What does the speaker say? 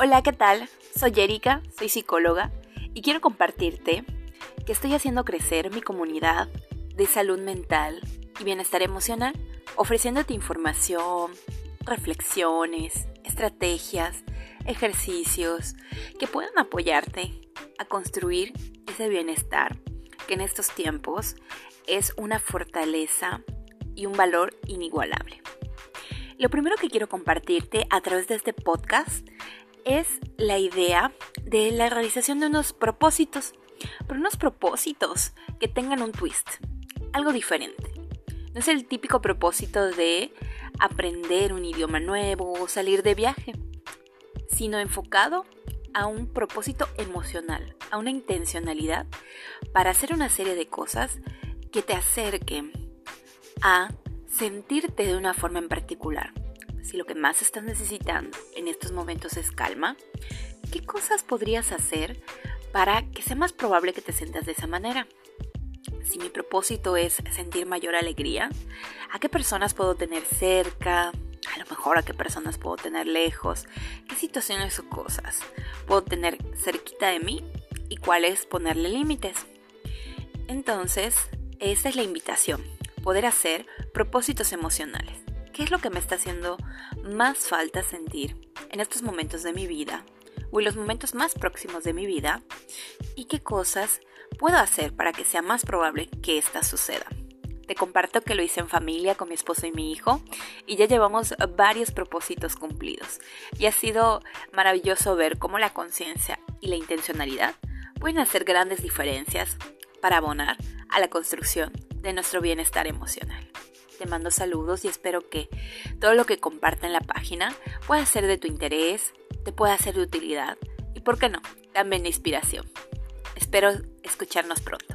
Hola, ¿qué tal? Soy Erika, soy psicóloga y quiero compartirte que estoy haciendo crecer mi comunidad de salud mental y bienestar emocional, ofreciéndote información, reflexiones, estrategias, ejercicios que puedan apoyarte a construir ese bienestar que en estos tiempos es una fortaleza y un valor inigualable. Lo primero que quiero compartirte a través de este podcast es la idea de la realización de unos propósitos, pero unos propósitos que tengan un twist, algo diferente. No es el típico propósito de aprender un idioma nuevo o salir de viaje, sino enfocado a un propósito emocional, a una intencionalidad para hacer una serie de cosas que te acerquen a sentirte de una forma en particular. Si lo que más estás necesitando en estos momentos es calma, ¿qué cosas podrías hacer para que sea más probable que te sientas de esa manera? Si mi propósito es sentir mayor alegría, ¿a qué personas puedo tener cerca? A lo mejor a qué personas puedo tener lejos, qué situaciones o cosas puedo tener cerquita de mí y cuáles ponerle límites. Entonces, esa es la invitación, poder hacer propósitos emocionales. ¿Qué es lo que me está haciendo más falta sentir en estos momentos de mi vida o en los momentos más próximos de mi vida? ¿Y qué cosas puedo hacer para que sea más probable que esta suceda? Te comparto que lo hice en familia con mi esposo y mi hijo y ya llevamos varios propósitos cumplidos. Y ha sido maravilloso ver cómo la conciencia y la intencionalidad pueden hacer grandes diferencias para abonar a la construcción de nuestro bienestar emocional. Te mando saludos y espero que todo lo que comparta en la página pueda ser de tu interés, te pueda ser de utilidad y, por qué no, también de inspiración. Espero escucharnos pronto.